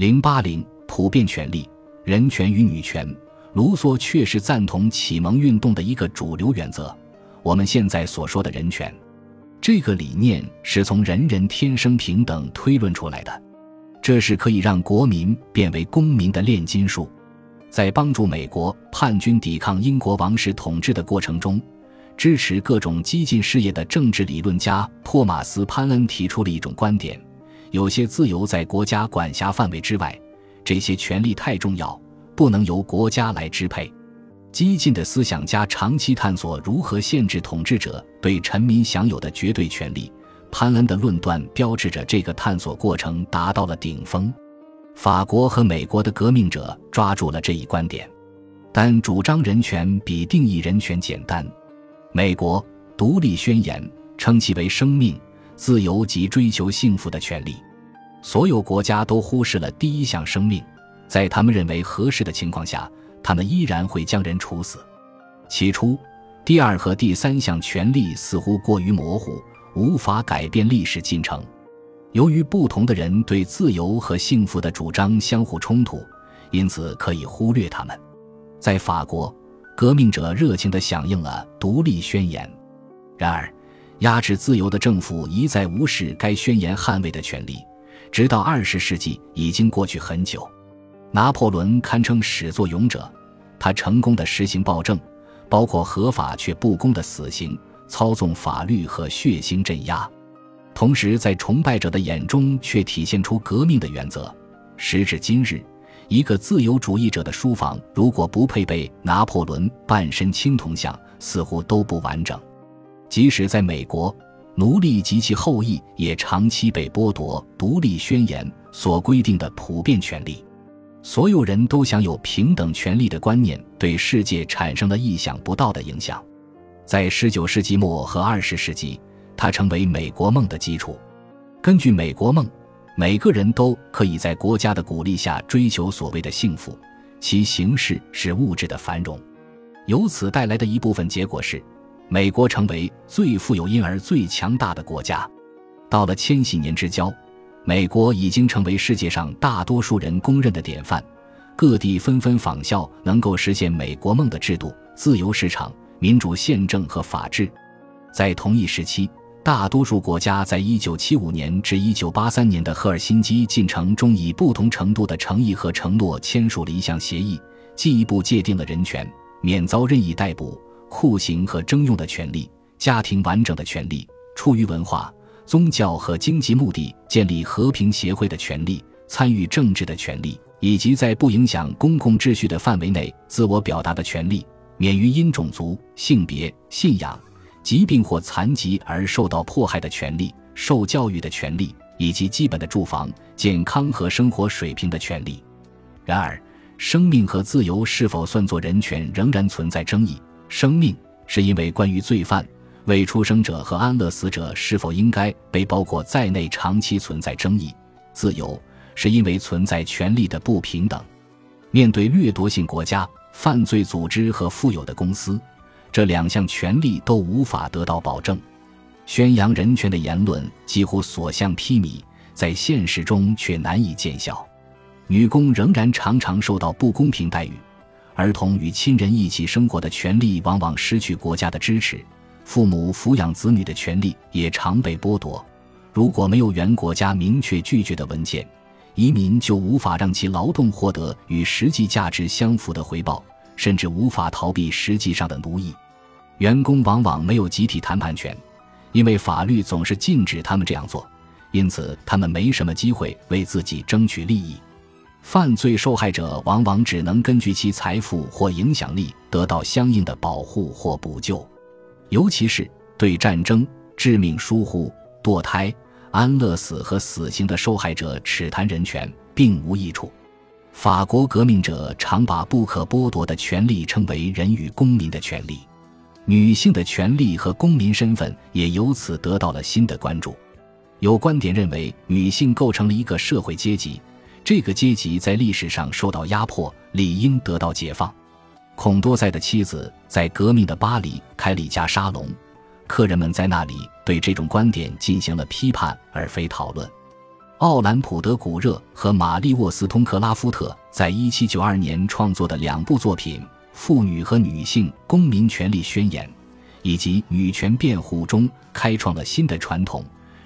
零八零普遍权利、人权与女权，卢梭确实赞同启蒙运动的一个主流原则。我们现在所说的人权，这个理念是从人人天生平等推论出来的，这是可以让国民变为公民的炼金术。在帮助美国叛军抵抗英国王室统治的过程中，支持各种激进事业的政治理论家托马斯·潘恩提出了一种观点：有些自由在国家管辖范围之外，这些权利太重要，不能由国家来支配。激进的思想家长期探索如何限制统治者对臣民享有的绝对权利。潘恩的论断标志着这个探索过程达到了顶峰。法国和美国的革命者抓住了这一观点，但主张人权比定义人权简单。美国独立宣言称其为生命、自由及追求幸福的权利。所有国家都忽视了第一项生命，在他们认为合适的情况下，他们依然会将人处死。起初，第二和第三项权利似乎过于模糊，无法改变历史进程。由于不同的人对自由和幸福的主张相互冲突，因此可以忽略他们。在法国，革命者热情地响应了独立宣言。然而，压制自由的政府一再无视该宣言捍卫的权利，直到二十世纪已经过去很久。拿破仑堪称始作俑者，他成功的实行暴政，包括合法却不公的死刑、操纵法律和血腥镇压。同时，在崇拜者的眼中，却体现出革命的原则。时至今日，一个自由主义者的书房如果不配备拿破仑半身青铜像，似乎都不完整。即使在美国，奴隶及其后裔也长期被剥夺《独立宣言》所规定的普遍权利。所有人都享有平等权利的观念，对世界产生了意想不到的影响。在19世纪末和20世纪。它成为美国梦的基础。根据美国梦，每个人都可以在国家的鼓励下追求所谓的幸福，其形式是物质的繁荣。由此带来的一部分结果是，美国成为最富有因而最强大的国家。到了千禧年之交，美国已经成为世界上大多数人公认的典范，各地纷纷仿效能够实现美国梦的制度：自由市场、民主宪政和法治。在同一时期。大多数国家在1975年至1983年的赫尔辛基进程中，以不同程度的诚意和承诺签署了一项协议，进一步界定了人权、免遭任意逮捕、酷刑和征用的权利、家庭完整的权利、出于文化、宗教和经济目的建立和平协会的权利、参与政治的权利，以及在不影响公共秩序的范围内自我表达的权利，免于因种族、性别、信仰。疾病或残疾而受到迫害的权利、受教育的权利，以及基本的住房、健康和生活水平的权利。然而，生命和自由是否算作人权仍然存在争议。生命是因为关于罪犯、未出生者和安乐死者是否应该被包括在内长期存在争议；自由是因为存在权利的不平等。面对掠夺性国家、犯罪组织和富有的公司。这两项权利都无法得到保证，宣扬人权的言论几乎所向披靡，在现实中却难以见效。女工仍然常常受到不公平待遇，儿童与亲人一起生活的权利往往失去国家的支持，父母抚养子女的权利也常被剥夺。如果没有原国家明确拒绝的文件，移民就无法让其劳动获得与实际价值相符的回报。甚至无法逃避实际上的奴役，员工往往没有集体谈判权，因为法律总是禁止他们这样做，因此他们没什么机会为自己争取利益。犯罪受害者往往只能根据其财富或影响力得到相应的保护或补救，尤其是对战争、致命疏忽、堕胎、安乐死和死刑的受害者，耻谈人权并无益处。法国革命者常把不可剥夺的权利称为人与公民的权利，女性的权利和公民身份也由此得到了新的关注。有观点认为，女性构成了一个社会阶级，这个阶级在历史上受到压迫，理应得到解放。孔多塞的妻子在革命的巴黎开了一家沙龙，客人们在那里对这种观点进行了批判而非讨论。奥兰普德古热和玛丽沃斯通克拉夫特在一七九二年创作的两部作品《妇女和女性公民权利宣言》以及《女权辩护》中，开创了新的传统，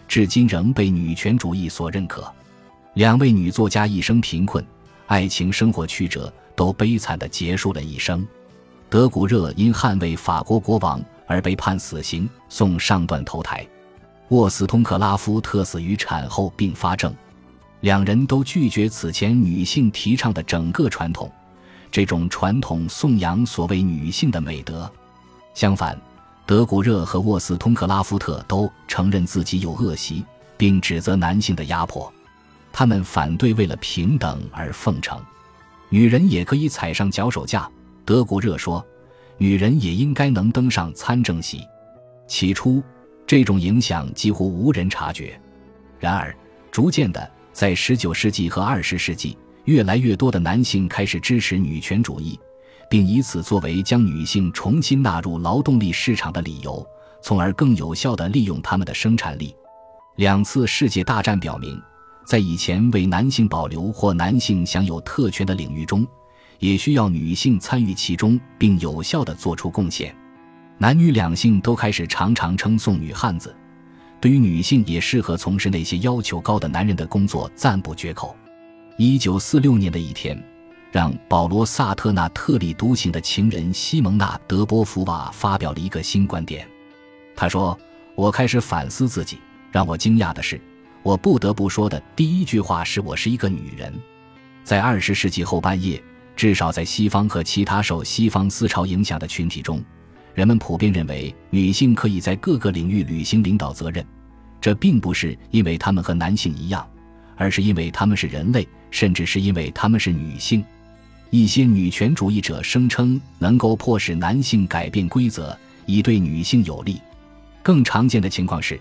至今仍被女权主义所认可。两位女作家一生贫困，爱情生活曲折，都悲惨地结束了一生。德古热因捍卫法国国王而被判死刑，送上断头台。沃斯通克拉夫特死于产后并发症，两人都拒绝此前女性提倡的整个传统，这种传统颂扬所谓女性的美德。相反，德古热和沃斯通克拉夫特都承认自己有恶习，并指责男性的压迫。他们反对为了平等而奉承，女人也可以踩上脚手架。德国热说，女人也应该能登上参政席。起初。这种影响几乎无人察觉，然而，逐渐的，在19世纪和20世纪，越来越多的男性开始支持女权主义，并以此作为将女性重新纳入劳动力市场的理由，从而更有效地利用他们的生产力。两次世界大战表明，在以前为男性保留或男性享有特权的领域中，也需要女性参与其中，并有效地做出贡献。男女两性都开始常常称颂女汉子，对于女性也适合从事那些要求高的男人的工作赞不绝口。一九四六年的一天，让保罗·萨特纳特立独行的情人西蒙娜·德波伏娃发表了一个新观点。他说：“我开始反思自己，让我惊讶的是，我不得不说的第一句话是我是一个女人。”在二十世纪后半叶，至少在西方和其他受西方思潮影响的群体中。人们普遍认为女性可以在各个领域履行领导责任，这并不是因为她们和男性一样，而是因为她们是人类，甚至是因为她们是女性。一些女权主义者声称能够迫使男性改变规则，以对女性有利。更常见的情况是，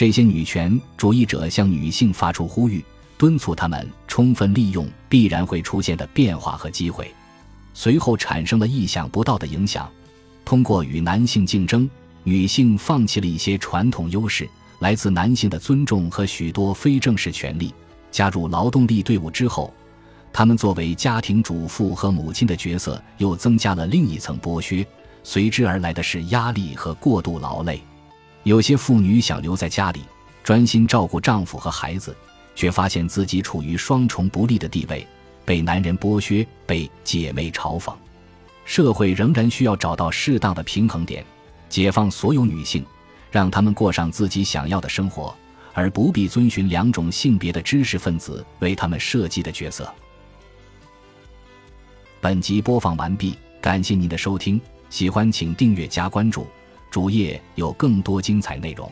这些女权主义者向女性发出呼吁，敦促她们充分利用必然会出现的变化和机会，随后产生了意想不到的影响。通过与男性竞争，女性放弃了一些传统优势，来自男性的尊重和许多非正式权利。加入劳动力队伍之后，她们作为家庭主妇和母亲的角色又增加了另一层剥削，随之而来的是压力和过度劳累。有些妇女想留在家里，专心照顾丈夫和孩子，却发现自己处于双重不利的地位：被男人剥削，被姐妹嘲讽。社会仍然需要找到适当的平衡点，解放所有女性，让她们过上自己想要的生活，而不必遵循两种性别的知识分子为他们设计的角色。本集播放完毕，感谢您的收听，喜欢请订阅加关注，主页有更多精彩内容。